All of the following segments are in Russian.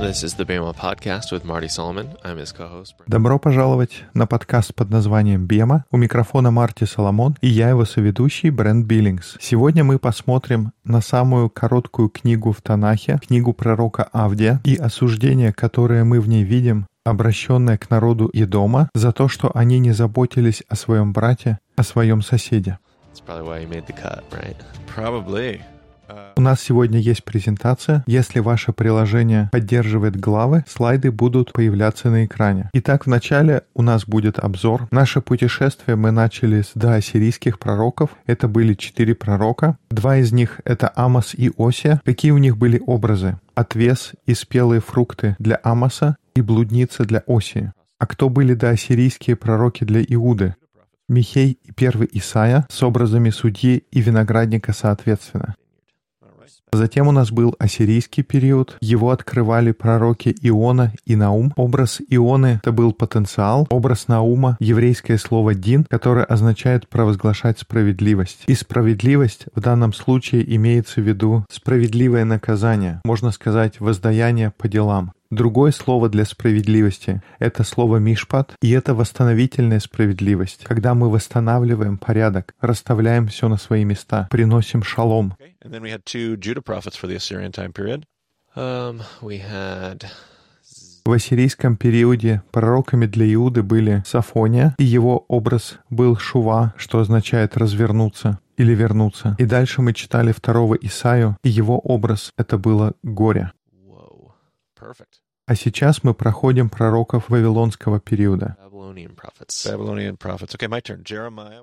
This is the Bama Podcast with Marty Solomon. I'm his co-host. Добро пожаловать на подкаст под названием «Бема». У микрофона Марти Соломон и я его соведущий Брент Биллингс. Сегодня мы посмотрим на самую короткую книгу в Танахе, книгу пророка Авдия, и осуждение, которое мы в ней видим, обращенное к народу Идома за то, что они не заботились о своем брате, о своем соседе. That's probably why you made the cut, right? Probably. У нас сегодня есть презентация. Если ваше приложение поддерживает главы, слайды будут появляться на экране. Итак, вначале у нас будет обзор. Наше путешествие мы начали с доассирийских пророков. Это были четыре пророка. Два из них — это Амос и Осия. Какие у них были образы? Отвес и спелые фрукты для Амоса и блудница для Осии. А кто были доассирийские пророки для Иуды? Михей и первый Исаия с образами судьи и виноградника соответственно. Затем у нас был ассирийский период. Его открывали пророки Иона и Наум. Образ Ионы — это был потенциал. Образ Наума — еврейское слово «дин», которое означает «провозглашать справедливость». И справедливость в данном случае имеется в виду справедливое наказание, можно сказать, воздаяние по делам. Другое слово для справедливости — это слово «мишпат», и это восстановительная справедливость, когда мы восстанавливаем порядок, расставляем все на свои места, приносим шалом. Okay. Um, had В ассирийском периоде пророками для Иуды были Сафония, и его образ был Шува, что означает «развернуться» или «вернуться». И дальше мы читали второго Исаю, и его образ — это было горе. А сейчас мы проходим пророков Вавилонского периода.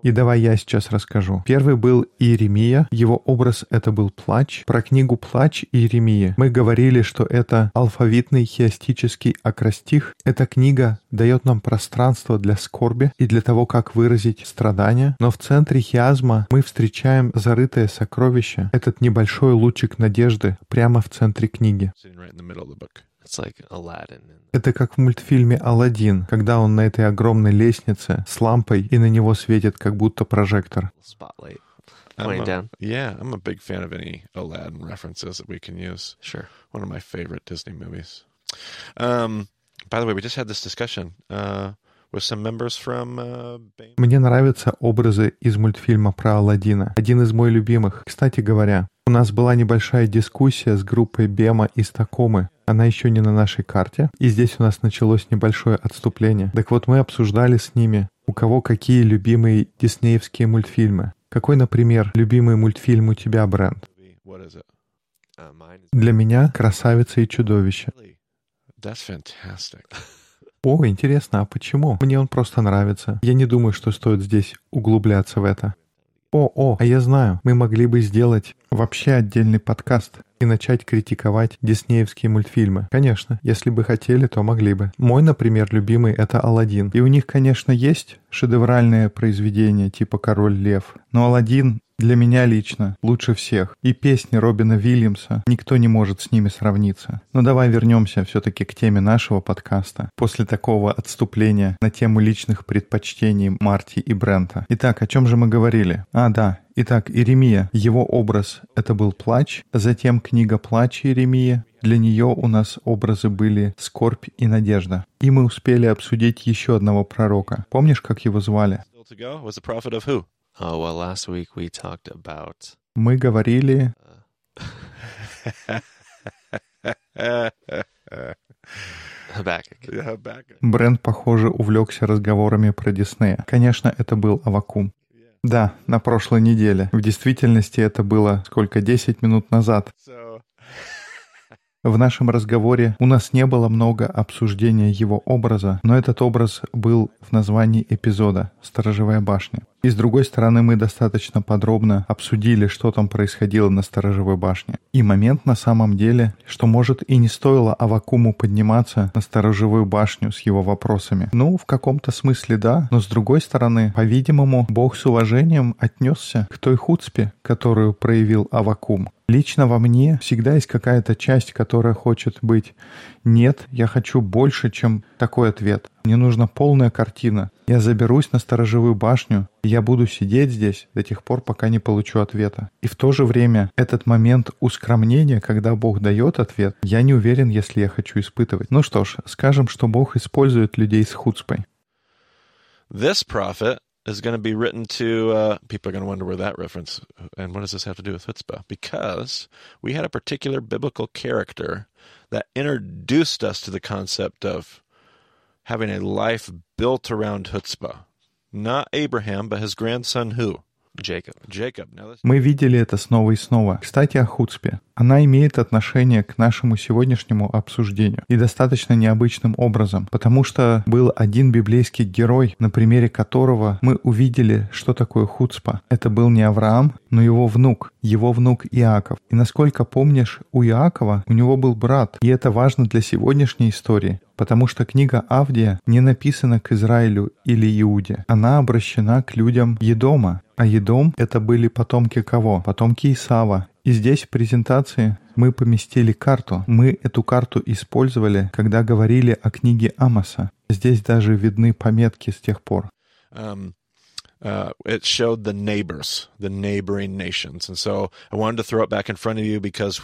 И давай я сейчас расскажу. Первый был Иеремия. Его образ — это был плач. Про книгу «Плач» Иеремии мы говорили, что это алфавитный хиастический акростих. Эта книга дает нам пространство для скорби и для того, как выразить страдания. Но в центре хиазма мы встречаем зарытое сокровище, этот небольшой лучик надежды прямо в центре книги. Это как в мультфильме «Аладдин», когда он на этой огромной лестнице с лампой, и на него светит как будто прожектор. I'm a-. Yeah, I'm a big fan of any Aladdin references that we can use. Sure. One of my favorite Disney movies. Um, by the way, we just had this discussion uh, with some members from uh, Bama. Мне нравятся образы из мультфильма про Аладдина. Один из моих любимых. Кстати говоря, у нас была небольшая дискуссия с группой Бема из Такомы. Она еще не на нашей карте. И здесь у нас началось небольшое отступление. Так вот, мы обсуждали с ними, у кого какие любимые диснеевские мультфильмы. Какой, например, любимый мультфильм у тебя, it? Uh, Для меня «Красавица и чудовище». О, интересно, а почему? Мне он просто нравится. Я не думаю, что стоит здесь углубляться в это. О, о, а я знаю, мы могли бы сделать вообще отдельный подкаст и начать критиковать диснеевские мультфильмы. Конечно, если бы хотели, то могли бы. Мой, например, любимый — это «Аладдин». И у них, конечно, есть шедевральные произведения типа «Король лев». Но «Аладдин» для меня лично лучше всех. И песни Робина Вильямса, никто не может с ними сравниться. Но давай вернемся все-таки к теме нашего подкаста. После такого отступления на тему личных предпочтений Марти и Брента. Итак, о чем же мы говорили? А, да, Итак, Иеремия, его образ — это был плач, затем книга «Плач» Иеремии. Для нее у нас образы были скорбь и надежда. И мы успели обсудить еще одного пророка. Помнишь, как его звали? Oh, well, last week we talked about Мы говорили... Habakkuk. Брент, похоже, увлекся разговорами про Диснея. Конечно, это был Авакум. Да, на прошлой неделе. В действительности это было сколько, 10 минут назад. So В нашем разговоре у нас не было много обсуждения его образа, но этот образ был в названии эпизода «Сторожевая башня». И с другой стороны, мы достаточно подробно обсудили, что там происходило на Сторожевой башне. И момент на самом деле, что может и не стоило Авакуму подниматься на Сторожевую башню с его вопросами. Ну, в каком-то смысле да, но с другой стороны, по-видимому, Бог с уважением отнесся к той хуцпе, которую проявил Авакум. Лично во мне всегда есть какая-то часть, которая хочет быть «нет, я хочу больше, чем такой ответ». Мне нужна полная картина. Я заберусь на сторожевую башню, и я буду сидеть здесь до тех пор, пока не получу ответа. И в то же время этот момент ускромнения, когда Бог дает ответ, я не уверен, если я хочу испытывать. Ну что ж, скажем, что Бог использует людей с хуцпой. This prophet is going to be written to uh, people are going to wonder where that reference and what does this have to do with chutzpah because we had a particular biblical character that introduced us to the concept of having a life built around chutzpah not abraham but his grandson who Jacob. jacob now this, Мы видели это снова и снова. Кстати, о хуцпе. Она имеет отношение к нашему сегодняшнему обсуждению. И достаточно необычным образом. Потому что был один библейский герой, на примере которого мы увидели, что такое хуцпа. Это был не Авраам, но его внук. Его внук Иаков. И насколько помнишь, у Иакова у него был брат. И это важно для сегодняшней истории. Потому что книга Авдия не написана к Израилю или Иуде. Она обращена к людям Едома. А Едом — это были потомки кого? Потомки Исава. И здесь в презентации мы поместили карту. Мы эту карту использовали, когда говорили о книге Амоса. Здесь даже видны пометки с тех пор. um, uh, it showed the neighbors, the neighboring nations. And so I wanted to throw it back in front of you because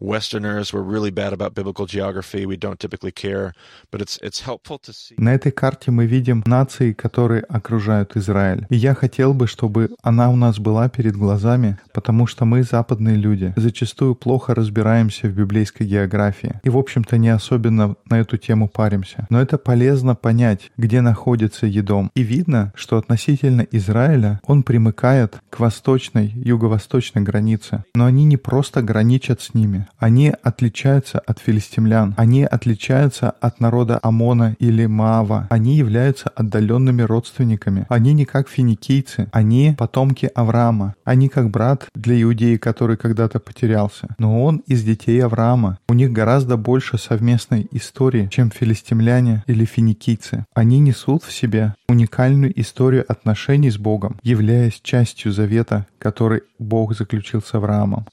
Westerners were really bad about biblical geography. We don't typically care, but it's it's helpful to see. На этой карте мы видим нации, которые окружают Израиль. И я хотел бы, чтобы она у нас была перед глазами, потому что мы, западные люди, зачастую плохо разбираемся в библейской географии. И, в общем-то, не особенно на эту тему паримся. Но это полезно понять, где находится Едом. И видно, что относительно Израиля он примыкает к восточной, юго-восточной границе. Но они не просто граничат с ними. Они отличаются от филистимлян. Они отличаются от народа Амона или Маава. Они являются отдаленными родственниками. Они не как финикийцы. Они потомки Авраама. Они как брат для иудеи, который когда-то потерялся. Но он из детей Авраама. У них гораздо больше совместной истории, чем филистимляне или финикийцы. Они несут в себе уникальную историю отношений с Богом, являясь частью завета, который Бог заключил с Авраамом.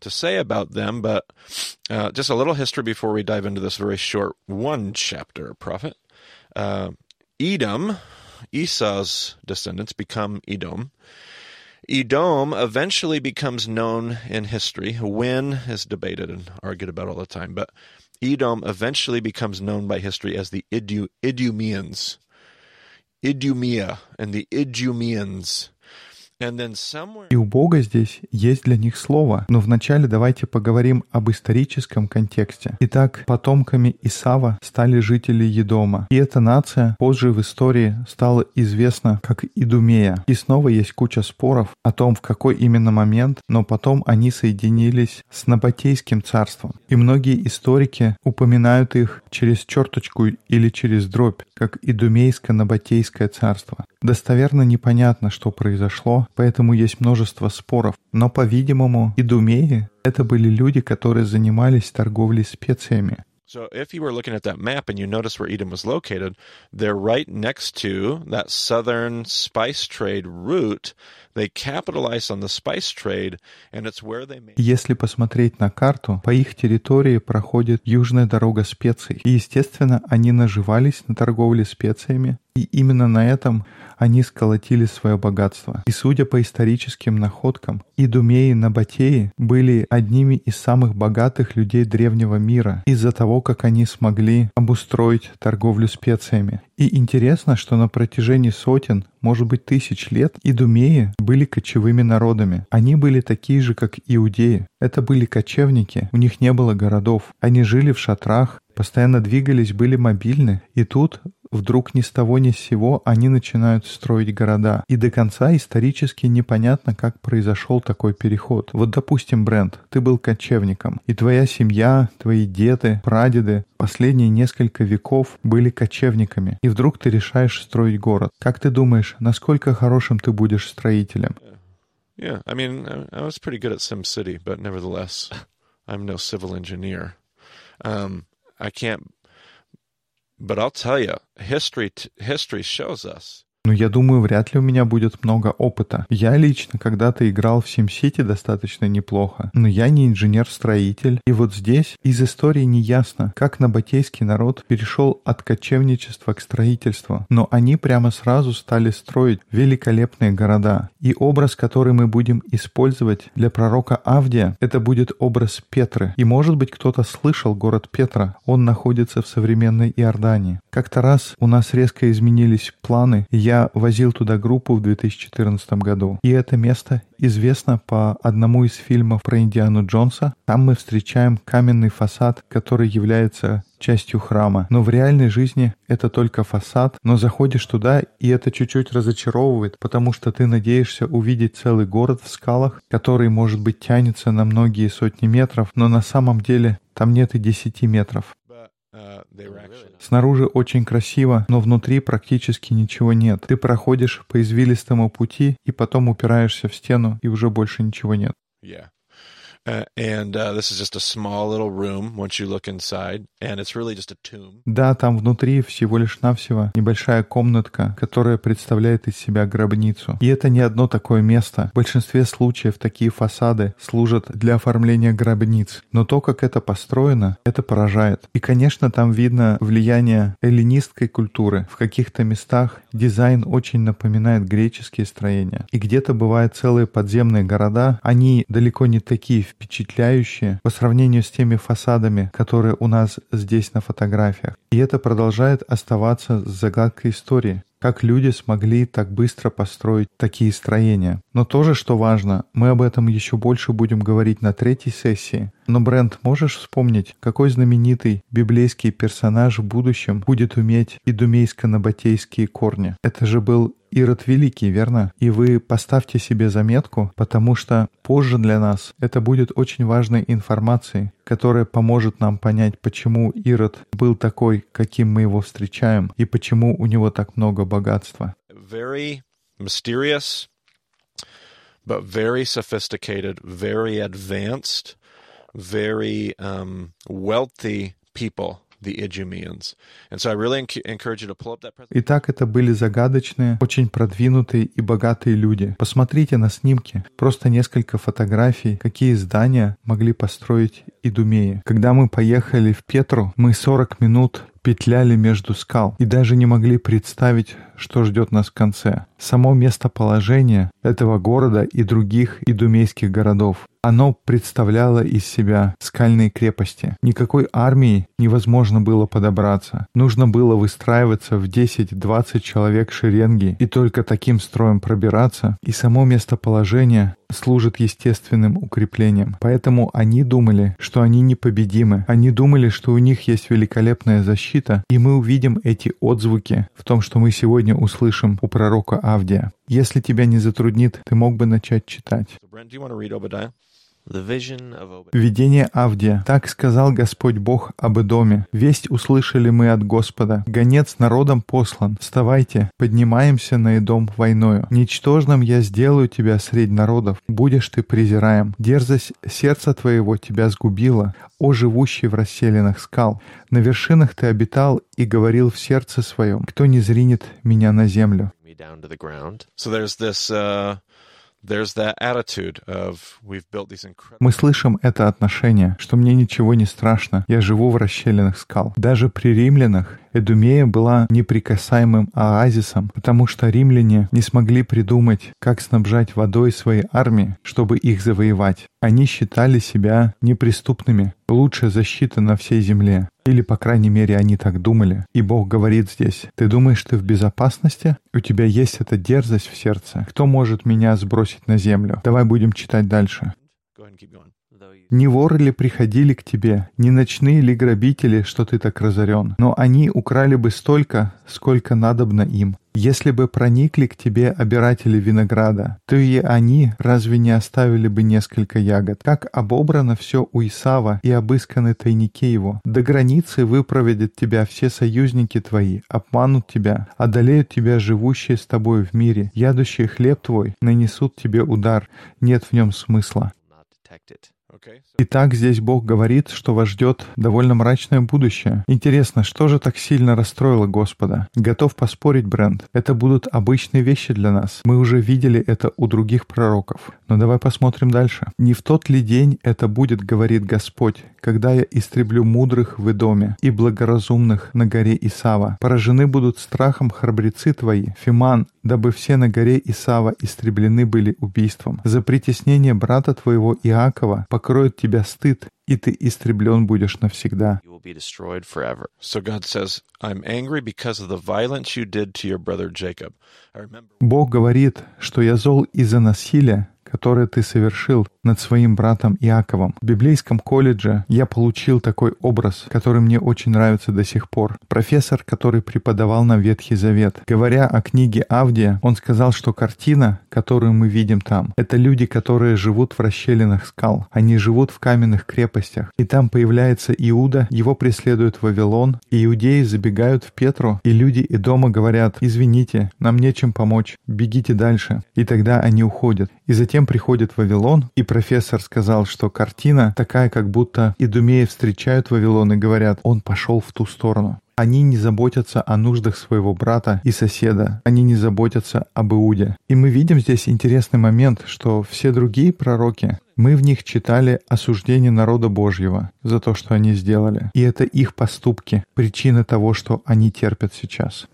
To say about them, but uh, just a little history before we dive into this very short one chapter prophet. Uh, Edom, Esau's descendants, become Edom. Edom eventually becomes known in history. When is debated and argued about all the time, but Edom eventually becomes known by history as the Idu- Idumeans. Idumea and the Idumeans. И у Бога здесь есть для них слово. Но вначале давайте поговорим об историческом контексте. Итак, потомками Исава стали жители Едома. И эта нация позже в истории стала известна как Идумея. И снова есть куча споров о том, в какой именно момент, но потом они соединились с Набатейским царством. И многие историки упоминают их через черточку или через дробь, как Идумейско-Набатейское царство. Достоверно непонятно, что произошло, поэтому есть множество споров. Но, по-видимому, идумеи — это были люди, которые занимались торговлей специями. So if you were looking at that map and you notice where Edom was located, they're right next to that southern spice trade route. Если посмотреть на карту, по их территории проходит южная дорога специй. И, естественно, они наживались на торговле специями, и именно на этом они сколотили свое богатство. И судя по историческим находкам, идумеи Набатеи были одними из самых богатых людей древнего мира из-за того, как они смогли обустроить торговлю специями. И интересно, что на протяжении сотен, может быть, тысяч лет идумеи были кочевыми народами. Они были такие же, как иудеи. Это были кочевники, у них не было городов. Они жили в шатрах, постоянно двигались, были мобильны. И тут вдруг ни с того ни с сего они начинают строить города. И до конца исторически непонятно, как произошел такой переход. Вот, допустим, Брент, ты был кочевником, и твоя семья, твои деды, прадеды последние несколько веков были кочевниками. И вдруг ты решаешь строить город. Как ты думаешь, насколько хорошим ты будешь строителем? Yeah, I mean, I, was pretty good at SimCity, but nevertheless, I'm no civil engineer. Um, I can't. But I'll tell you, history t- history shows us Но я думаю, вряд ли у меня будет много опыта. Я лично когда-то играл в SimCity достаточно неплохо, но я не инженер-строитель. И вот здесь из истории не ясно, как набатейский народ перешел от кочевничества к строительству. Но они прямо сразу стали строить великолепные города. И образ, который мы будем использовать для пророка Авдия, это будет образ Петры. И может быть кто-то слышал город Петра. Он находится в современной Иордании. Как-то раз у нас резко изменились планы, и я возил туда группу в 2014 году. И это место известно по одному из фильмов про Индиану Джонса. Там мы встречаем каменный фасад, который является частью храма. Но в реальной жизни это только фасад, но заходишь туда, и это чуть-чуть разочаровывает, потому что ты надеешься увидеть целый город в скалах, который, может быть, тянется на многие сотни метров, но на самом деле там нет и 10 метров. Uh, they were actually Снаружи очень красиво, но внутри практически ничего нет. Ты проходишь по извилистому пути и потом упираешься в стену, и уже больше ничего нет. yeah. Да, там внутри всего лишь навсего небольшая комнатка, которая представляет из себя гробницу. И это не одно такое место. В большинстве случаев такие фасады служат для оформления гробниц. Но то, как это построено, это поражает. И, конечно, там видно влияние эллинистской культуры. В каких-то местах дизайн очень напоминает греческие строения. И где-то бывают целые подземные города. Они далеко не такие впечатляющие по сравнению с теми фасадами, которые у нас здесь на фотографиях. И это продолжает оставаться загадкой истории. Как люди смогли так быстро построить такие строения. Но тоже, что важно, мы об этом еще больше будем говорить на третьей сессии. Но, Брент, можешь вспомнить, какой знаменитый библейский персонаж в будущем будет уметь идумейско-набатейские корни? Это же был Ирод Великий, верно? И вы поставьте себе заметку, потому что позже для нас это будет очень важной информацией, которая поможет нам понять, почему Ирод был такой, каким мы его встречаем, и почему у него так много богатства. Very mysterious, but very sophisticated, very advanced, very um, wealthy people, Итак, это были загадочные, очень продвинутые и богатые люди. Посмотрите на снимки. Просто несколько фотографий, какие здания могли построить идумеи. Когда мы поехали в Петру, мы 40 минут петляли между скал и даже не могли представить, что ждет нас в конце. Само местоположение этого города и других идумейских городов оно представляло из себя скальные крепости. Никакой армии невозможно было подобраться. Нужно было выстраиваться в 10-20 человек шеренги и только таким строем пробираться. И само местоположение служит естественным укреплением. Поэтому они думали, что они непобедимы. Они думали, что у них есть великолепная защита, и мы увидим эти отзвуки в том, что мы сегодня услышим у пророка Авдия. Если тебя не затруднит, ты мог бы начать читать. Видение Авдия. Так сказал Господь Бог об Эдоме. Весть услышали мы от Господа. Гонец народом послан. Вставайте, поднимаемся на Эдом войною. Ничтожным я сделаю тебя средь народов. Будешь ты презираем. Дерзость сердца твоего тебя сгубила. О, живущий в расселенных скал. На вершинах ты обитал и говорил в сердце своем. Кто не зринет меня на землю? Me down to the ground. So there's this, uh, Мы слышим это отношение, что мне ничего не страшно, я живу в расщелинах скал. Даже при римлянах Эдумея была неприкасаемым оазисом, потому что римляне не смогли придумать, как снабжать водой свои армии, чтобы их завоевать. Они считали себя неприступными, лучшая защита на всей земле. Или, по крайней мере, они так думали. И Бог говорит здесь, «Ты думаешь, ты в безопасности? У тебя есть эта дерзость в сердце. Кто может меня сбросить на землю?» Давай будем читать дальше. Не воры ли приходили к тебе, не ночные ли грабители, что ты так разорен? Но они украли бы столько, сколько надобно им. Если бы проникли к тебе обиратели винограда, то и они разве не оставили бы несколько ягод? Как обобрано все у Исава и обысканы тайники его. До границы выпроведят тебя все союзники твои, обманут тебя, одолеют тебя живущие с тобой в мире. Ядущий хлеб твой нанесут тебе удар, нет в нем смысла. Итак, здесь Бог говорит, что вас ждет довольно мрачное будущее. Интересно, что же так сильно расстроило Господа? Готов поспорить, Брент, это будут обычные вещи для нас. Мы уже видели это у других пророков. Но давай посмотрим дальше. «Не в тот ли день это будет, говорит Господь, когда я истреблю мудрых в Идоме и благоразумных на горе Исава. Поражены будут страхом храбрецы твои, Фиман, дабы все на горе Исава истреблены были убийством. За притеснение брата твоего Иакова покроет тебя стыд, и ты истреблен будешь навсегда. Бог говорит, что я зол из-за насилия, которое ты совершил над своим братом Иаковом. В библейском колледже я получил такой образ, который мне очень нравится до сих пор. Профессор, который преподавал нам Ветхий Завет. Говоря о книге Авдия, он сказал, что картина, которую мы видим там, это люди, которые живут в расщелинах скал. Они живут в каменных крепостях. И там появляется Иуда, его преследует Вавилон, и иудеи забегают в Петру, и люди и дома говорят, извините, нам нечем помочь, бегите дальше. И тогда они уходят. И затем приходит Вавилон, и профессор сказал, что картина такая, как будто идумеи встречают Вавилон и говорят, он пошел в ту сторону. Они не заботятся о нуждах своего брата и соседа. Они не заботятся об Иуде. И мы видим здесь интересный момент, что все другие пророки, мы в них читали осуждение народа Божьего за то, что они сделали. И это их поступки, причины того, что они терпят сейчас.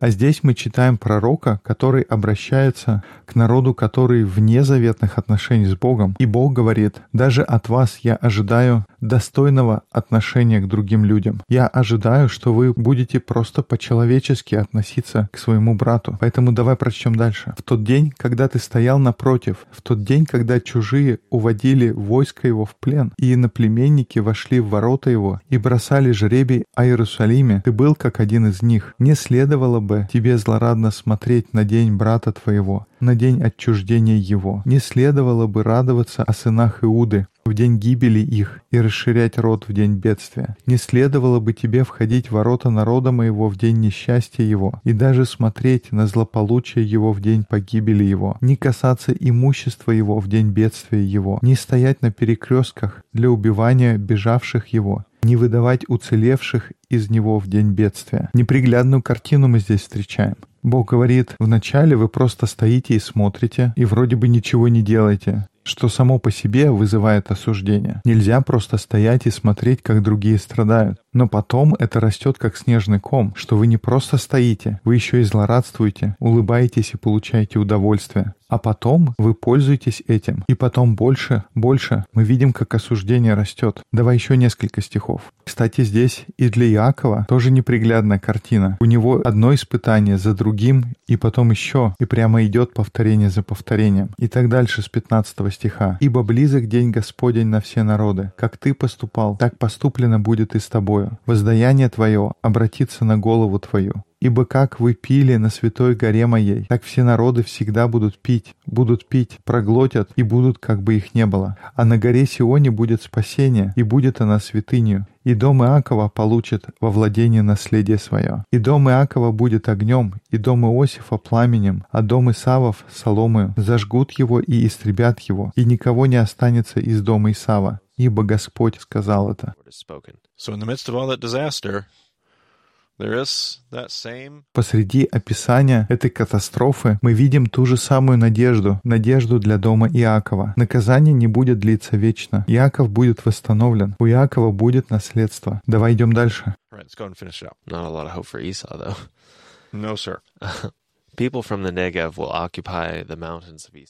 А здесь мы читаем пророка, который обращается к народу, который вне заветных отношений с Богом. И Бог говорит, даже от вас я ожидаю достойного отношения к другим людям. Я ожидаю, что вы будете просто по-человечески относиться к своему брату. Поэтому давай прочтем дальше. В тот день, когда ты стоял напротив, в тот день, когда чужие уводили войско его в плен, и иноплеменники вошли в ворота его и бросали жребий о Иерусалиме, ты был как один из них. Не следовало бы тебе злорадно смотреть на день брата твоего, на день отчуждения его. Не следовало бы радоваться о сынах Иуды, в день гибели их и расширять род в день бедствия. Не следовало бы тебе входить в ворота народа моего в день несчастья его, и даже смотреть на злополучие его в день погибели его, не касаться имущества его в день бедствия его, не стоять на перекрестках для убивания бежавших его, не выдавать уцелевших из него в день бедствия. Неприглядную картину мы здесь встречаем. Бог говорит, вначале вы просто стоите и смотрите, и вроде бы ничего не делаете, что само по себе вызывает осуждение. Нельзя просто стоять и смотреть, как другие страдают. Но потом это растет как снежный ком, что вы не просто стоите, вы еще и злорадствуете, улыбаетесь и получаете удовольствие. А потом вы пользуетесь этим. И потом больше, больше мы видим, как осуждение растет. Давай еще несколько стихов. Кстати, здесь и для Иакова тоже неприглядная картина. У него одно испытание за другим, и потом еще, и прямо идет повторение за повторением. И так дальше с 15 стиха. «Ибо близок день Господень на все народы. Как ты поступал, так поступлено будет и с тобою. Воздаяние твое обратится на голову твою. Ибо как вы пили на святой горе моей, так все народы всегда будут пить, будут пить, проглотят и будут, как бы их не было. А на горе Сионе будет спасение, и будет она святынью. И дом Иакова получит во владение наследие свое. И дом Иакова будет огнем, и дом Иосифа пламенем, а дом Исавов — соломою. Зажгут его и истребят его, и никого не останется из дома Исава. Ибо Господь сказал это. Lord has spoken. So in the midst of all that disaster, there is that same Посреди описания этой катастрофы мы видим ту же самую надежду, надежду для дома Иакова. Наказание не будет длиться вечно. Иаков будет восстановлен. У Иакова будет наследство. Давай идем дальше. All right, let's go and finish it out. Not a lot of hope for Esau, though. No, sir.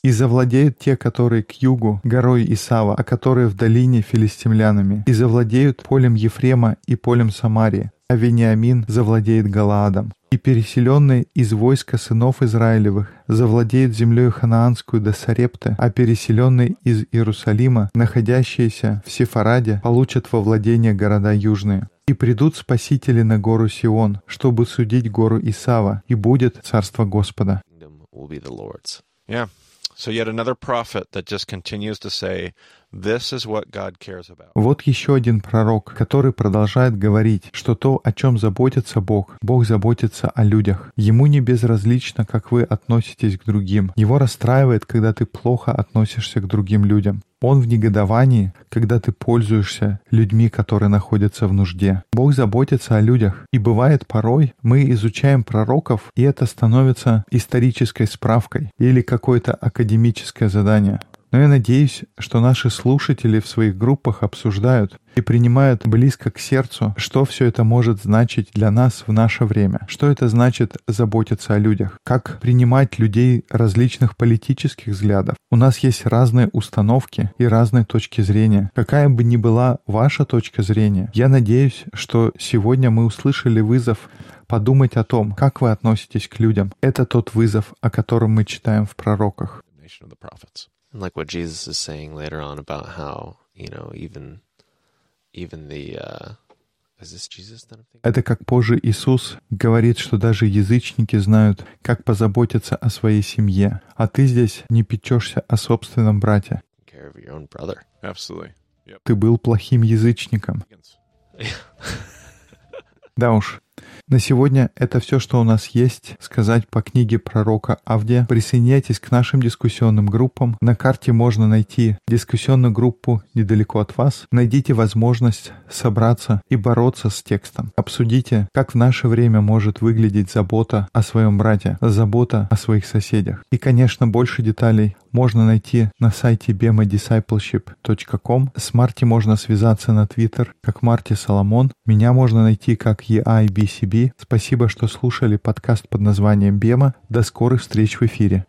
«И завладеют те, которые к югу, горой Исава, а которые в долине филистимлянами. И завладеют полем Ефрема и полем Самарии, а Вениамин завладеет Галаадом. И переселенные из войска сынов Израилевых завладеют землей ханаанскую до Сарепты, а переселенные из Иерусалима, находящиеся в Сефараде, получат во владение города южные. И придут спасители на гору Сион, чтобы судить гору Исава, и будет царство Господа. Yeah. So yet another prophet that just continues to say, Вот еще один пророк, который продолжает говорить, что то, о чем заботится Бог, Бог заботится о людях. Ему не безразлично, как вы относитесь к другим. Его расстраивает, когда ты плохо относишься к другим людям. Он в негодовании, когда ты пользуешься людьми, которые находятся в нужде. Бог заботится о людях. И бывает порой мы изучаем пророков, и это становится исторической справкой или какое-то академическое задание. Но я надеюсь, что наши слушатели в своих группах обсуждают и принимают близко к сердцу, что все это может значить для нас в наше время. Что это значит заботиться о людях? Как принимать людей различных политических взглядов? У нас есть разные установки и разные точки зрения. Какая бы ни была ваша точка зрения, я надеюсь, что сегодня мы услышали вызов подумать о том, как вы относитесь к людям. Это тот вызов, о котором мы читаем в пророках. And like what Jesus is saying later on about how, you know, even even the uh? Это как позже Иисус говорит, что даже язычники знают, как позаботиться о своей семье, а ты здесь не печешься о собственном брате. Taking care of your own brother. Absolutely. Yep. Ты был плохим язычником. Да уж. На сегодня это все, что у нас есть сказать по книге пророка Авдия. Присоединяйтесь к нашим дискуссионным группам. На карте можно найти дискуссионную группу недалеко от вас. Найдите возможность собраться и бороться с текстом. Обсудите, как в наше время может выглядеть забота о своем брате, забота о своих соседях. И, конечно, больше деталей можно найти на сайте bemadiscipleship.com. С Марти можно связаться на Твиттер, как Марти Соломон. Меня можно найти как EIBCB. Спасибо, что слушали подкаст под названием «Бема». До скорых встреч в эфире.